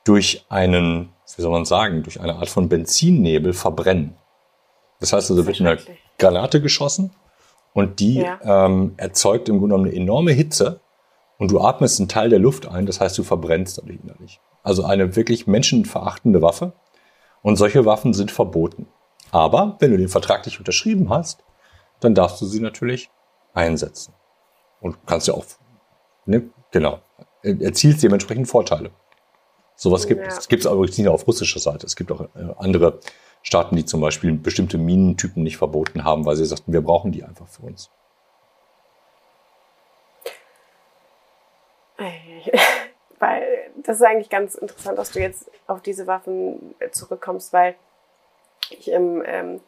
durch einen, wie soll man sagen, durch eine Art von Benzinnebel verbrennen. Das heißt also, wird eine Granate geschossen und die ja. ähm, erzeugt im Grunde genommen eine enorme Hitze und du atmest einen Teil der Luft ein, das heißt, du verbrennst dadurch innerlich. Also eine wirklich menschenverachtende Waffe und solche Waffen sind verboten. Aber wenn du den Vertrag nicht unterschrieben hast, dann darfst du sie natürlich einsetzen. Und kannst ja auch, ne, genau, erzielst dementsprechend Vorteile. Sowas gibt es. Es gibt es aber nicht nur auf russischer Seite. Es gibt auch äh, andere Staaten, die zum Beispiel bestimmte Minentypen nicht verboten haben, weil sie sagten, wir brauchen die einfach für uns. Weil das ist eigentlich ganz interessant, dass du jetzt auf diese Waffen zurückkommst, weil ich im ähm,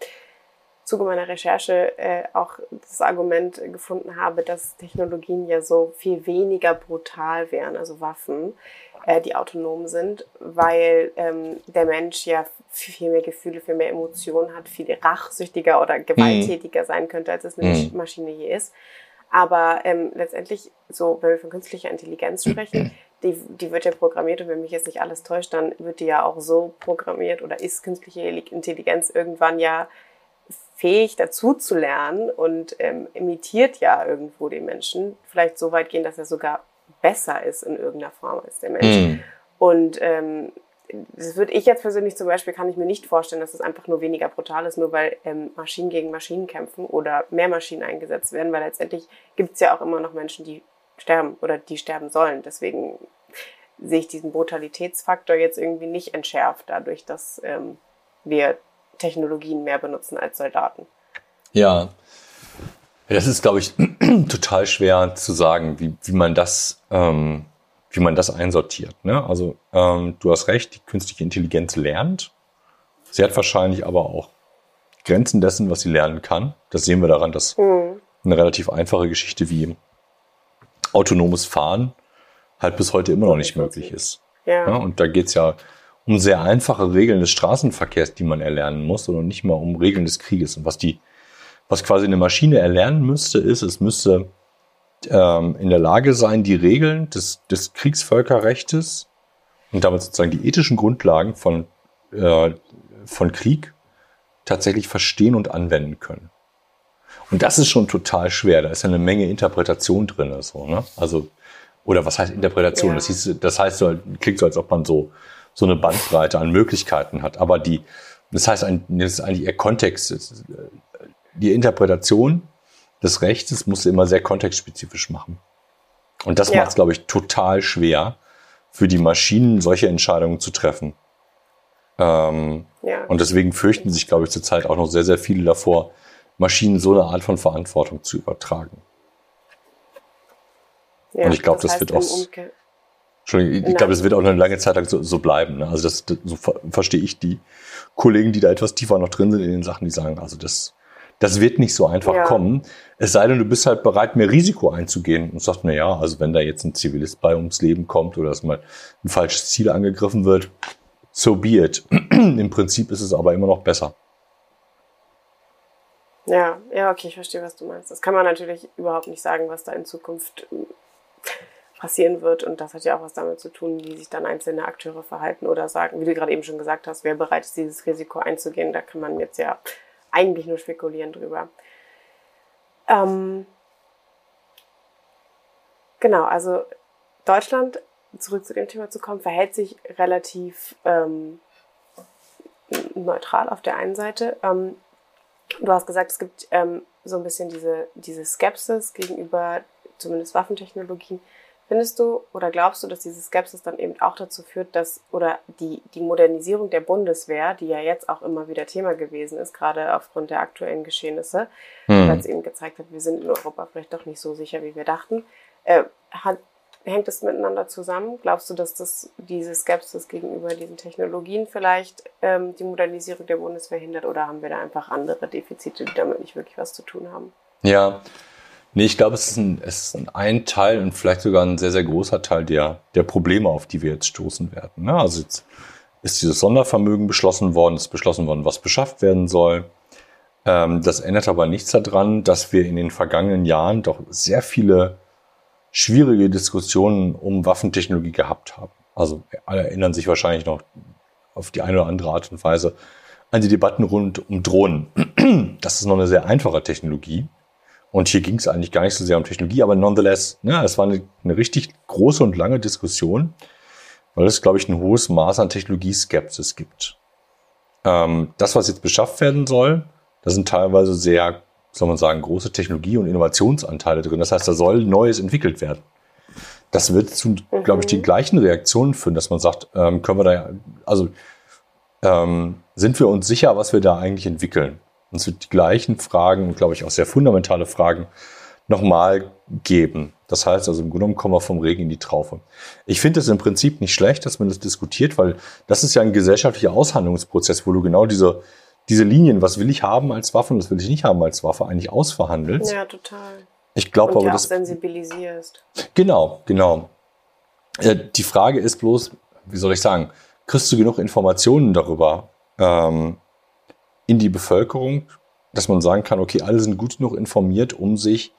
Zuge meiner Recherche äh, auch das Argument gefunden habe, dass Technologien ja so viel weniger brutal wären, also Waffen, äh, die autonom sind, weil ähm, der Mensch ja viel mehr Gefühle, viel mehr Emotionen hat, viel rachsüchtiger oder gewalttätiger mhm. sein könnte, als es eine mhm. Maschine je ist. Aber ähm, letztendlich, so wenn wir von künstlicher Intelligenz sprechen, die, die wird ja programmiert und wenn mich jetzt nicht alles täuscht, dann wird die ja auch so programmiert oder ist künstliche Intelligenz irgendwann ja fähig dazu zu lernen und ähm, imitiert ja irgendwo den Menschen. Vielleicht so weit gehen, dass er sogar besser ist in irgendeiner Form als der Mensch. Mm. Und ähm, das würde ich jetzt persönlich zum Beispiel, kann ich mir nicht vorstellen, dass es einfach nur weniger brutal ist, nur weil ähm, Maschinen gegen Maschinen kämpfen oder mehr Maschinen eingesetzt werden, weil letztendlich gibt es ja auch immer noch Menschen, die sterben oder die sterben sollen. Deswegen sehe ich diesen Brutalitätsfaktor jetzt irgendwie nicht entschärft, dadurch, dass ähm, wir Technologien mehr benutzen als Soldaten. Ja, das ist, glaube ich, total schwer zu sagen, wie, wie man das, ähm, wie man das einsortiert. Ne? Also ähm, du hast recht, die künstliche Intelligenz lernt. Sie hat wahrscheinlich aber auch Grenzen dessen, was sie lernen kann. Das sehen wir daran, dass mhm. eine relativ einfache Geschichte wie autonomes Fahren halt bis heute immer noch nicht möglich ist. Ja. ja und da geht's ja um sehr einfache Regeln des Straßenverkehrs, die man erlernen muss, und nicht mal um Regeln des Krieges. Und was die, was quasi eine Maschine erlernen müsste, ist, es müsste ähm, in der Lage sein, die Regeln des, des Kriegsvölkerrechtes und damit sozusagen die ethischen Grundlagen von, äh, von Krieg tatsächlich verstehen und anwenden können. Und das ist schon total schwer. Da ist ja eine Menge Interpretation drin. So, ne? Also, oder was heißt Interpretation? Ja. Das, hieß, das heißt, klingt so, als ob man so so eine Bandbreite an Möglichkeiten hat. Aber die, das heißt, das ist eigentlich eher Kontext. Die Interpretation des Rechts muss immer sehr kontextspezifisch machen. Und das ja. macht es, glaube ich, total schwer für die Maschinen, solche Entscheidungen zu treffen. Ähm, ja. Und deswegen fürchten sich, glaube ich, zurzeit auch noch sehr, sehr viele davor, Maschinen so eine Art von Verantwortung zu übertragen. Ja, und ich glaube, das, das wird auch. Entschuldigung, ich glaube, das wird auch eine lange Zeit lang so, so bleiben. Ne? Also das, das so ver verstehe ich die Kollegen, die da etwas tiefer noch drin sind in den Sachen, die sagen, also das, das wird nicht so einfach ja. kommen. Es sei denn, du bist halt bereit, mehr Risiko einzugehen und sagst, na ja, also wenn da jetzt ein Zivilist bei ums Leben kommt oder dass mal ein falsches Ziel angegriffen wird, so be it. Im Prinzip ist es aber immer noch besser. Ja, ja, okay, ich verstehe, was du meinst. Das kann man natürlich überhaupt nicht sagen, was da in Zukunft passieren wird. Und das hat ja auch was damit zu tun, wie sich dann einzelne Akteure verhalten oder sagen, wie du gerade eben schon gesagt hast, wer bereit ist, dieses Risiko einzugehen. Da kann man jetzt ja eigentlich nur spekulieren drüber. Ähm, genau, also Deutschland, zurück zu dem Thema zu kommen, verhält sich relativ ähm, neutral auf der einen Seite. Ähm, du hast gesagt, es gibt ähm, so ein bisschen diese, diese Skepsis gegenüber zumindest Waffentechnologien. Findest du oder glaubst du, dass diese Skepsis dann eben auch dazu führt, dass oder die, die Modernisierung der Bundeswehr, die ja jetzt auch immer wieder Thema gewesen ist, gerade aufgrund der aktuellen Geschehnisse, hm. weil es eben gezeigt hat, wir sind in Europa vielleicht doch nicht so sicher, wie wir dachten, äh, hat, hängt es miteinander zusammen? Glaubst du, dass das diese Skepsis gegenüber diesen Technologien vielleicht ähm, die Modernisierung der Bundeswehr hindert oder haben wir da einfach andere Defizite, die damit nicht wirklich was zu tun haben? Ja, Nee, ich glaube, es ist, ein, es ist ein Teil und vielleicht sogar ein sehr, sehr großer Teil der, der Probleme, auf die wir jetzt stoßen werden. Ne? Also jetzt ist dieses Sondervermögen beschlossen worden, ist beschlossen worden, was beschafft werden soll. Ähm, das ändert aber nichts daran, dass wir in den vergangenen Jahren doch sehr viele schwierige Diskussionen um Waffentechnologie gehabt haben. Also alle erinnern sich wahrscheinlich noch auf die eine oder andere Art und Weise an die Debatten rund um Drohnen. Das ist noch eine sehr einfache Technologie und hier ging es eigentlich gar nicht so sehr um Technologie, aber nonetheless, ne, es war eine, eine richtig große und lange Diskussion, weil es, glaube ich, ein hohes Maß an Technologieskepsis gibt. ähm, das, was jetzt beschafft werden soll, da sind teilweise sehr, soll man sagen, große Technologie- und Innovationsanteile drin. Das heißt, da soll Neues entwickelt werden. Das wird zu, mhm. glaube ich, die gleichen Reaktionen führen, dass man sagt, ähm, können wir da, also ähm, sind wir uns sicher, was wir da eigentlich entwickeln? Und wird die gleichen Fragen, glaube ich, auch sehr fundamentale Fragen nochmal geben. Das heißt also, im Grunde genommen kommen wir vom Regen in die Traufe. Ich finde es im Prinzip nicht schlecht, dass man das diskutiert, weil das ist ja ein gesellschaftlicher Aushandlungsprozess, wo du genau diese, diese Linien, was will ich haben als Waffe und was will ich nicht haben als Waffe, eigentlich ausverhandelst. Ja, total. Ich glaube aber, ja das. sensibilisierst. Genau, genau. Ja, die Frage ist bloß, wie soll ich sagen, kriegst du genug Informationen darüber ähm, in die Bevölkerung, dass man sagen kann, okay, alle sind gut genug informiert, um sich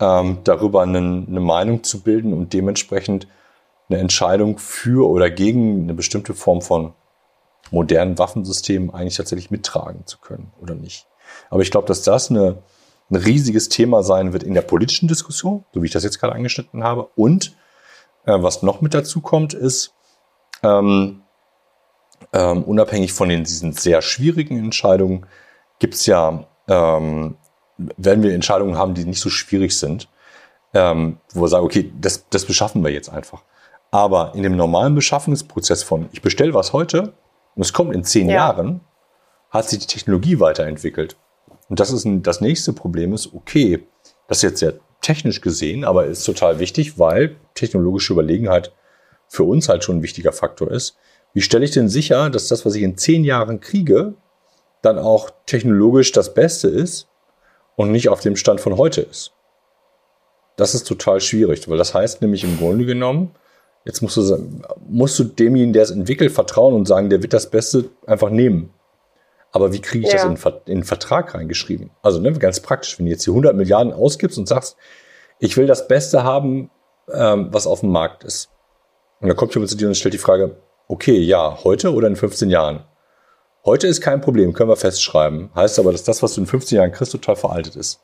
ähm, darüber eine, eine Meinung zu bilden und dementsprechend eine Entscheidung für oder gegen eine bestimmte Form von modernen Waffensystemen eigentlich tatsächlich mittragen zu können oder nicht. Aber ich glaube, dass das eine, ein riesiges Thema sein wird in der politischen Diskussion, so wie ich das jetzt gerade angeschnitten habe. Und äh, was noch mit dazu kommt, ist, ähm, ähm, unabhängig von den, diesen sehr schwierigen Entscheidungen, gibt es ja ähm, werden wir Entscheidungen haben, die nicht so schwierig sind, ähm, wo wir sagen, okay, das, das beschaffen wir jetzt einfach. Aber in dem normalen Beschaffungsprozess von, ich bestelle was heute und es kommt in zehn ja. Jahren, hat sich die Technologie weiterentwickelt. Und das ist ein, das nächste Problem ist, okay, das ist jetzt sehr technisch gesehen, aber ist total wichtig, weil technologische Überlegenheit für uns halt schon ein wichtiger Faktor ist. Wie stelle ich denn sicher, dass das, was ich in zehn Jahren kriege, dann auch technologisch das Beste ist und nicht auf dem Stand von heute ist. Das ist total schwierig, weil das heißt nämlich im Grunde genommen, jetzt musst du, musst du demjenigen, der es entwickelt, vertrauen und sagen, der wird das Beste einfach nehmen. Aber wie kriege ich ja. das in, in einen Vertrag reingeschrieben? Also ne, ganz praktisch, wenn du jetzt hier 100 Milliarden ausgibst und sagst, ich will das Beste haben, ähm, was auf dem Markt ist. Und dann kommt jemand zu dir und stellt die Frage, okay, ja, heute oder in 15 Jahren? Heute ist kein Problem, können wir festschreiben. Heißt aber, dass das, was du in 15 Jahren kriegst, total veraltet ist.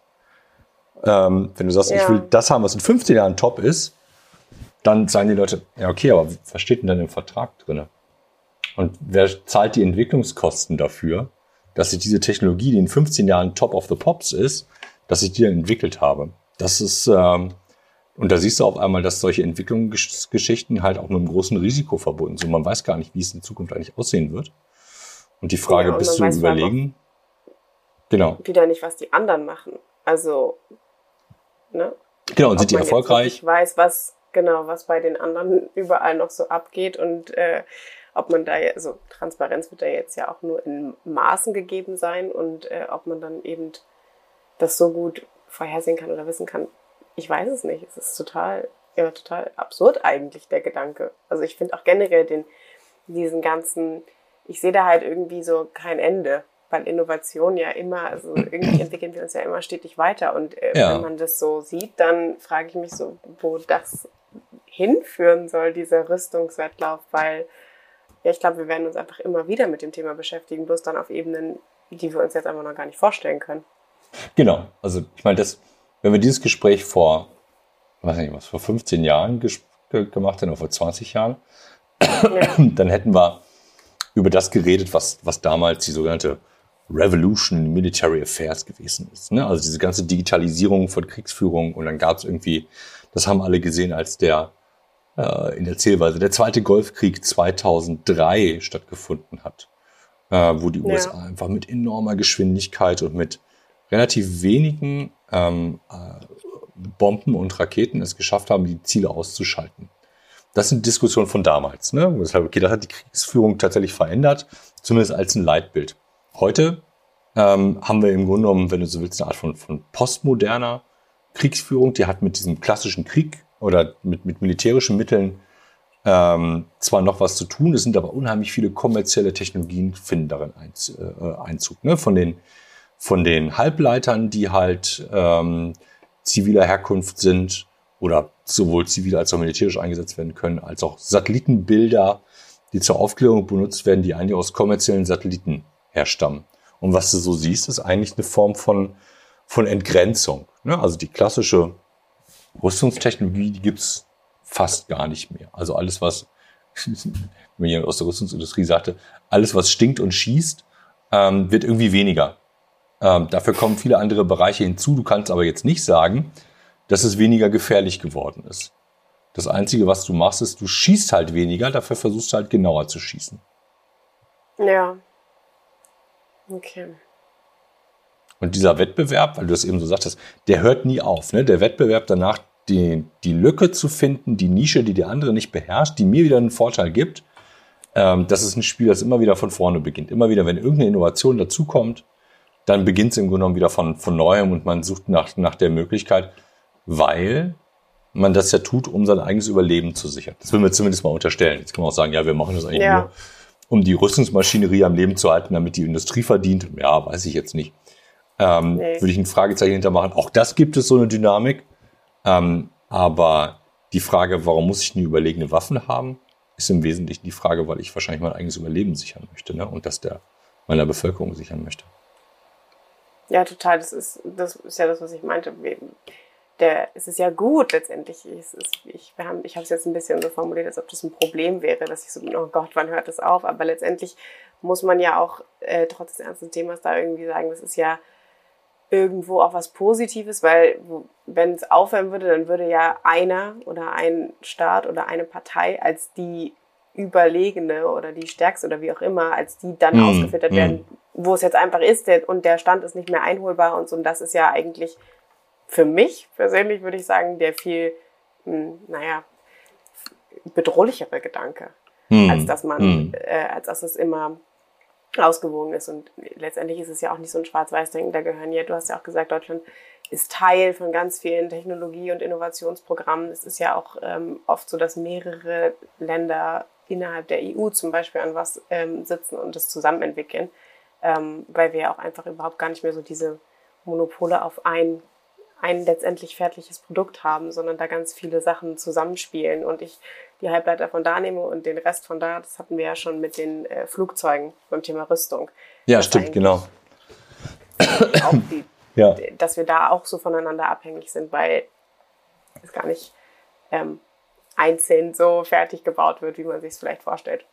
Ähm, wenn du sagst, ja. ich will das haben, was in 15 Jahren top ist, dann sagen die Leute, ja, okay, aber was steht denn dann im Vertrag drin? Und wer zahlt die Entwicklungskosten dafür, dass ich diese Technologie, die in 15 Jahren top of the pops ist, dass ich die dann entwickelt habe? Das ist, ähm, und da siehst du auf einmal, dass solche Entwicklungsgeschichten halt auch mit einem großen Risiko verbunden sind. Man weiß gar nicht, wie es in Zukunft eigentlich aussehen wird. Und die Frage, ja, bist du überlegen? Genau. Wieder nicht, was die anderen machen. Also, ne? Genau, und sind die erfolgreich? Ich weiß, was, genau, was bei den anderen überall noch so abgeht und äh, ob man da, also Transparenz wird da jetzt ja auch nur in Maßen gegeben sein und äh, ob man dann eben das so gut vorhersehen kann oder wissen kann, ich weiß es nicht. Es ist total, ja, total absurd eigentlich, der Gedanke. Also ich finde auch generell den, diesen ganzen ich sehe da halt irgendwie so kein Ende, weil Innovation ja immer, also irgendwie entwickeln wir uns ja immer stetig weiter. Und äh, ja. wenn man das so sieht, dann frage ich mich so, wo das hinführen soll, dieser Rüstungswettlauf, weil ja, ich glaube, wir werden uns einfach immer wieder mit dem Thema beschäftigen, bloß dann auf Ebenen, die wir uns jetzt einfach noch gar nicht vorstellen können. Genau, also ich meine, das, wenn wir dieses Gespräch vor, weiß nicht was, vor 15 Jahren gemacht hätten oder vor 20 Jahren, ja. dann hätten wir über das geredet, was, was damals die sogenannte Revolution in Military Affairs gewesen ist. Ne? Also diese ganze Digitalisierung von Kriegsführung und dann gab es irgendwie, das haben alle gesehen als der äh, in der Zählweise, der zweite Golfkrieg 2003 stattgefunden hat, äh, wo die USA ja. einfach mit enormer Geschwindigkeit und mit relativ wenigen ähm, äh, Bomben und Raketen es geschafft haben, die Ziele auszuschalten. Das sind Diskussionen von damals. Ne? Deshalb, okay, das hat die Kriegsführung tatsächlich verändert, zumindest als ein Leitbild. Heute ähm, haben wir im Grunde genommen, wenn du so willst, eine Art von, von postmoderner Kriegsführung. Die hat mit diesem klassischen Krieg oder mit, mit militärischen Mitteln ähm, zwar noch was zu tun, es sind aber unheimlich viele kommerzielle Technologien finden darin äh, Einzug. Ne? Von, den, von den Halbleitern, die halt ähm, ziviler Herkunft sind, oder sowohl zivil als auch militärisch eingesetzt werden können, als auch Satellitenbilder, die zur Aufklärung benutzt werden, die eigentlich aus kommerziellen Satelliten herstammen. Und was du so siehst, ist eigentlich eine Form von, von Entgrenzung. Ne? Also die klassische Rüstungstechnologie, die gibt's fast gar nicht mehr. Also alles, was, wenn jemand aus der Rüstungsindustrie sagte, alles, was stinkt und schießt, ähm, wird irgendwie weniger. Ähm, dafür kommen viele andere Bereiche hinzu. Du kannst aber jetzt nicht sagen, dass es weniger gefährlich geworden ist. Das Einzige, was du machst, ist, du schießt halt weniger, dafür versuchst du halt genauer zu schießen. Ja. Okay. Und dieser Wettbewerb, weil du das eben so sagtest, der hört nie auf. Ne? Der Wettbewerb danach, die, die Lücke zu finden, die Nische, die der andere nicht beherrscht, die mir wieder einen Vorteil gibt, ähm, das ist ein Spiel, das immer wieder von vorne beginnt. Immer wieder, wenn irgendeine Innovation dazukommt, dann beginnt es im Grunde genommen wieder von, von neuem und man sucht nach, nach der Möglichkeit, weil man das ja tut, um sein eigenes Überleben zu sichern. Das würden wir zumindest mal unterstellen. Jetzt kann man auch sagen, ja, wir machen das eigentlich ja. nur, um die Rüstungsmaschinerie am Leben zu halten, damit die Industrie verdient. Ja, weiß ich jetzt nicht. Ähm, nee. Würde ich ein Fragezeichen hintermachen. Auch das gibt es so eine Dynamik. Ähm, aber die Frage, warum muss ich eine überlegene Waffen haben, ist im Wesentlichen die Frage, weil ich wahrscheinlich mein eigenes Überleben sichern möchte ne? und das der meiner Bevölkerung sichern möchte. Ja, total. Das ist, das ist ja das, was ich meinte. Der, es ist ja gut letztendlich. Es ist, ich habe es jetzt ein bisschen so formuliert, als ob das ein Problem wäre, dass ich so, oh Gott, wann hört das auf? Aber letztendlich muss man ja auch äh, trotz des ernsten Themas da irgendwie sagen, das ist ja irgendwo auch was Positives, weil wenn es aufhören würde, dann würde ja einer oder ein Staat oder eine Partei als die überlegene oder die stärkste oder wie auch immer, als die dann mm, ausgefiltert mm. werden, wo es jetzt einfach ist und der Stand ist nicht mehr einholbar und so. Und das ist ja eigentlich für mich persönlich, würde ich sagen, der viel, mh, hm, naja, bedrohlichere Gedanke, mm, als dass man, äh, als dass es immer ausgewogen ist. Und letztendlich ist es ja auch nicht so ein Schwarz-Weiß-Denken. Da gehören ja, du hast ja auch gesagt, Deutschland ist Teil von ganz vielen Technologie- und Innovationsprogrammen. Es ist ja auch ähm, oft so, dass mehrere Länder innerhalb der EU zum Beispiel an was ähm, sitzen und das zusammen entwickeln, ähm, weil wir ja auch einfach überhaupt gar nicht mehr so diese Monopole auf ein ein letztendlich fertiges Produkt haben, sondern da ganz viele Sachen zusammenspielen und ich die Halbleiter von da nehme und den Rest von da, das hatten wir ja schon mit den äh, Flugzeugen beim Thema Rüstung. Ja, stimmt, genau. Die, ja. Dass wir da auch so voneinander abhängig sind, weil es gar nicht ähm, einzeln so fertig gebaut wird, wie man sich es vielleicht vorstellt.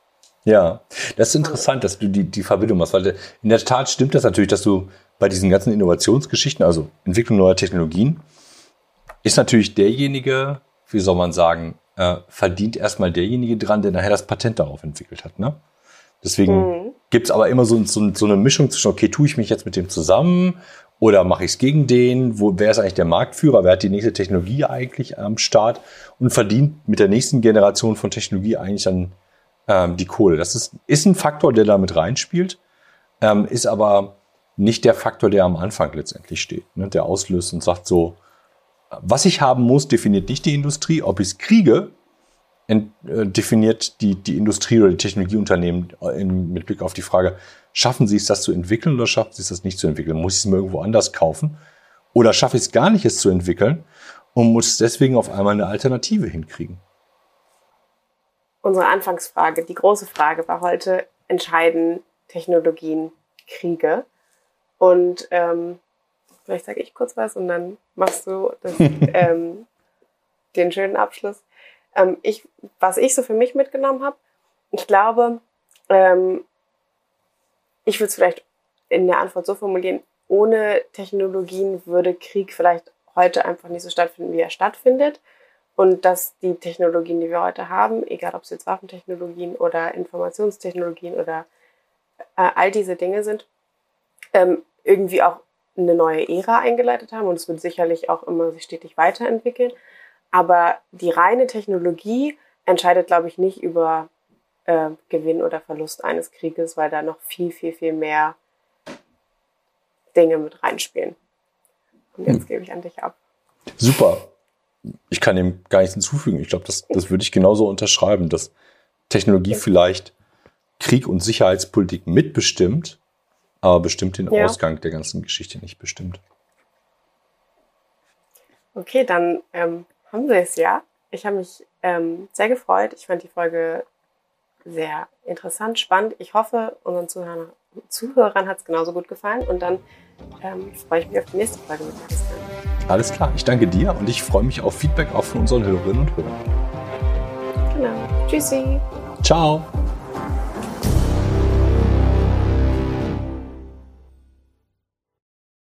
Ja, das ist interessant, dass du die, die Verbindung machst, weil in der Tat stimmt das natürlich, dass du bei diesen ganzen Innovationsgeschichten, also Entwicklung neuer Technologien, ist natürlich derjenige, wie soll man sagen, äh, verdient erstmal derjenige dran, der nachher das Patent darauf entwickelt hat. Ne? Deswegen mhm. gibt es aber immer so, so, so, eine Mischung zwischen, okay, tue ich mich jetzt mit dem zusammen oder mache ich es gegen den? Wo, wer ist eigentlich der Marktführer? Wer hat die nächste Technologie eigentlich am Start und verdient mit der nächsten Generation von Technologie eigentlich dann ähm, die Kohle? Das ist, ist ein Faktor, der da mit reinspielt, ähm, ist aber nicht der Faktor, der am Anfang letztendlich steht, ne? der auslöst und sagt so, was ich haben muss, definiert nicht die Industrie. Ob ich es kriege, ent, äh, definiert die, die Industrie oder die Technologieunternehmen äh, in, mit Blick auf die Frage, schaffen sie es, das zu entwickeln oder schaffen sie es, das nicht zu entwickeln? Muss ich es mir irgendwo anders kaufen? Oder schaffe ich es gar nicht, es zu entwickeln und muss deswegen auf einmal eine Alternative hinkriegen? Unsere Anfangsfrage, die große Frage war heute, entscheiden Technologien Kriege? Und ähm, vielleicht sage ich kurz was und dann machst du das, ähm, den schönen Abschluss. Ähm, ich, was ich so für mich mitgenommen habe, ich glaube, ähm, ich würde es vielleicht in der Antwort so formulieren, ohne Technologien würde Krieg vielleicht heute einfach nicht so stattfinden, wie er stattfindet. Und dass die Technologien, die wir heute haben, egal ob es jetzt Waffentechnologien oder Informationstechnologien oder äh, all diese Dinge sind, ähm, irgendwie auch eine neue Ära eingeleitet haben und es wird sicherlich auch immer sich stetig weiterentwickeln. Aber die reine Technologie entscheidet, glaube ich, nicht über äh, Gewinn oder Verlust eines Krieges, weil da noch viel, viel, viel mehr Dinge mit reinspielen. Und jetzt hm. gebe ich an dich ab. Super. Ich kann dem gar nichts hinzufügen. Ich glaube, das, das würde ich genauso unterschreiben, dass Technologie vielleicht Krieg und Sicherheitspolitik mitbestimmt, aber bestimmt den ja. Ausgang der ganzen Geschichte nicht bestimmt. Okay, dann ähm, haben wir es ja. Ich habe mich ähm, sehr gefreut. Ich fand die Folge sehr interessant, spannend. Ich hoffe, unseren Zuhörern, Zuhörern hat es genauso gut gefallen. Und dann ähm, freue ich mich auf die nächste Folge mit Christian. Alles klar, ich danke dir und ich freue mich auf Feedback auch von unseren Hörerinnen und Hörern. Genau. Tschüssi. Ciao.